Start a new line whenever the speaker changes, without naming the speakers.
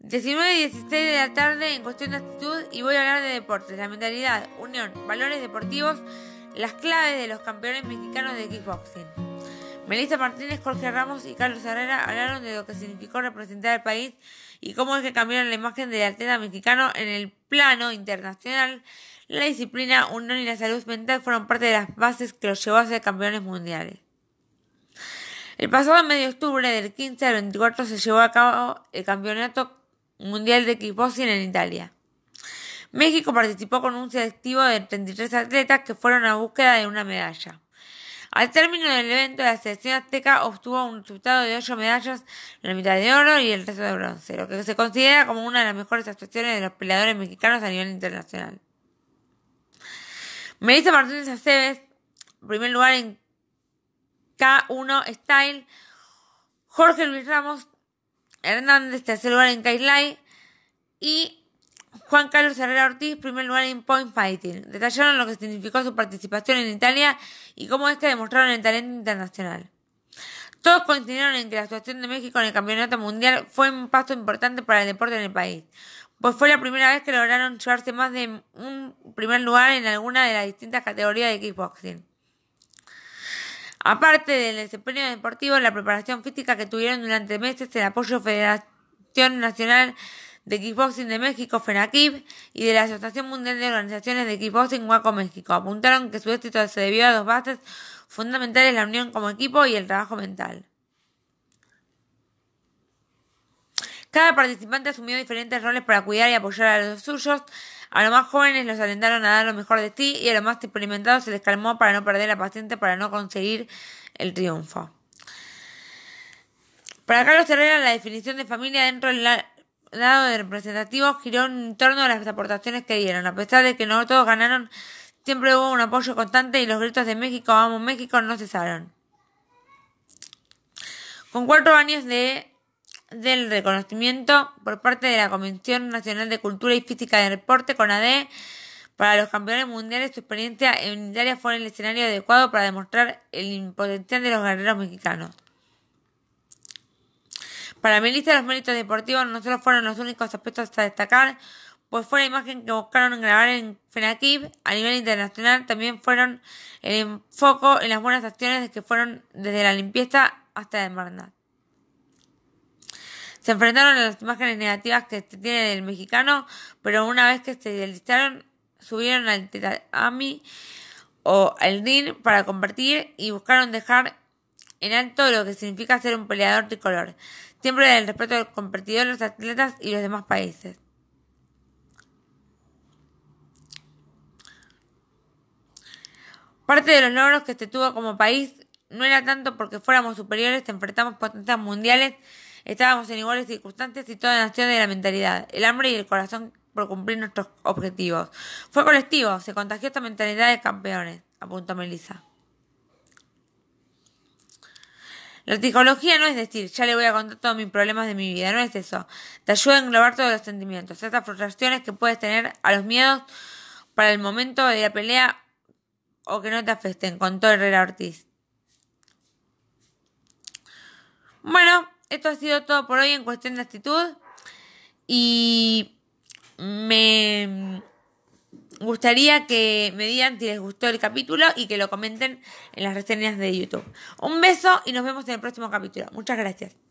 19 y 16 de la tarde en cuestión de actitud y voy a hablar de deportes, la mentalidad, unión, valores deportivos, las claves de los campeones mexicanos de kickboxing. Melissa Martínez, Jorge Ramos y Carlos Herrera hablaron de lo que significó representar al país y cómo es que cambiaron la imagen del atleta mexicano en el plano internacional. La disciplina, unión y la salud mental fueron parte de las bases que los llevó a ser campeones mundiales. El pasado mes de octubre, del 15 al 24, se llevó a cabo el campeonato Mundial de Kickboxing en Italia. México participó con un selectivo de 33 atletas que fueron a búsqueda de una medalla. Al término del evento, la selección azteca obtuvo un resultado de 8 medallas, la mitad de oro y el resto de bronce, lo que se considera como una de las mejores actuaciones de los peleadores mexicanos a nivel internacional. Melissa Martínez Aceves, primer lugar en K1 Style, Jorge Luis Ramos, Hernández, tercer lugar en Kailai. Y Juan Carlos Herrera Ortiz, primer lugar en Point Fighting. Detallaron lo que significó su participación en Italia y cómo es demostraron el talento internacional. Todos coincidieron en que la actuación de México en el Campeonato Mundial fue un paso importante para el deporte en el país, pues fue la primera vez que lograron llevarse más de un primer lugar en alguna de las distintas categorías de kickboxing. Aparte del desempeño deportivo, la preparación física que tuvieron durante meses, el apoyo de Federación Nacional de Kickboxing de México, FENAKIB, y de la Asociación Mundial de Organizaciones de Kickboxing, WACO México, apuntaron que su éxito se debió a dos bases fundamentales, la unión como equipo y el trabajo mental. Cada participante asumió diferentes roles para cuidar y apoyar a los suyos, a los más jóvenes los alentaron a dar lo mejor de sí y a los más experimentados se les calmó para no perder la paciencia para no conseguir el triunfo. Para Carlos Herrera, la definición de familia dentro del lado de representativo giró en torno a las aportaciones que dieron. A pesar de que no todos ganaron, siempre hubo un apoyo constante y los gritos de México, vamos México, no cesaron. Con cuatro años de del reconocimiento por parte de la Comisión Nacional de Cultura y Física del Deporte, CONADE, para los campeones mundiales, su experiencia en Italia fue el escenario adecuado para demostrar el potencial de los guerreros mexicanos. Para Melissa, los méritos deportivos no solo fueron los únicos aspectos a destacar, pues fue la imagen que buscaron grabar en FENAKIB a nivel internacional, también fueron el enfoque en las buenas acciones que fueron desde la limpieza hasta la hermandad. Se enfrentaron a las imágenes negativas que tiene del mexicano, pero una vez que se deslizaron, subieron al tatami o al ring para compartir y buscaron dejar en alto lo que significa ser un peleador tricolor, siempre del respeto del competidor, los atletas y los demás países. Parte de los logros que se tuvo como país no era tanto porque fuéramos superiores, enfrentamos potencias mundiales, Estábamos en iguales circunstancias y toda nación de la mentalidad, el hambre y el corazón por cumplir nuestros objetivos. Fue colectivo, se contagió esta mentalidad de campeones, apuntó Melissa. La psicología no es decir, ya le voy a contar todos mis problemas de mi vida, no es eso. Te ayuda a englobar todos los sentimientos, esas frustraciones que puedes tener, a los miedos para el momento de la pelea o que no te afecten, contó Herrera Ortiz. Bueno, esto ha sido todo por hoy en cuestión de actitud. Y me gustaría que me digan si les gustó el capítulo y que lo comenten en las reseñas de YouTube. Un beso y nos vemos en el próximo capítulo. Muchas gracias.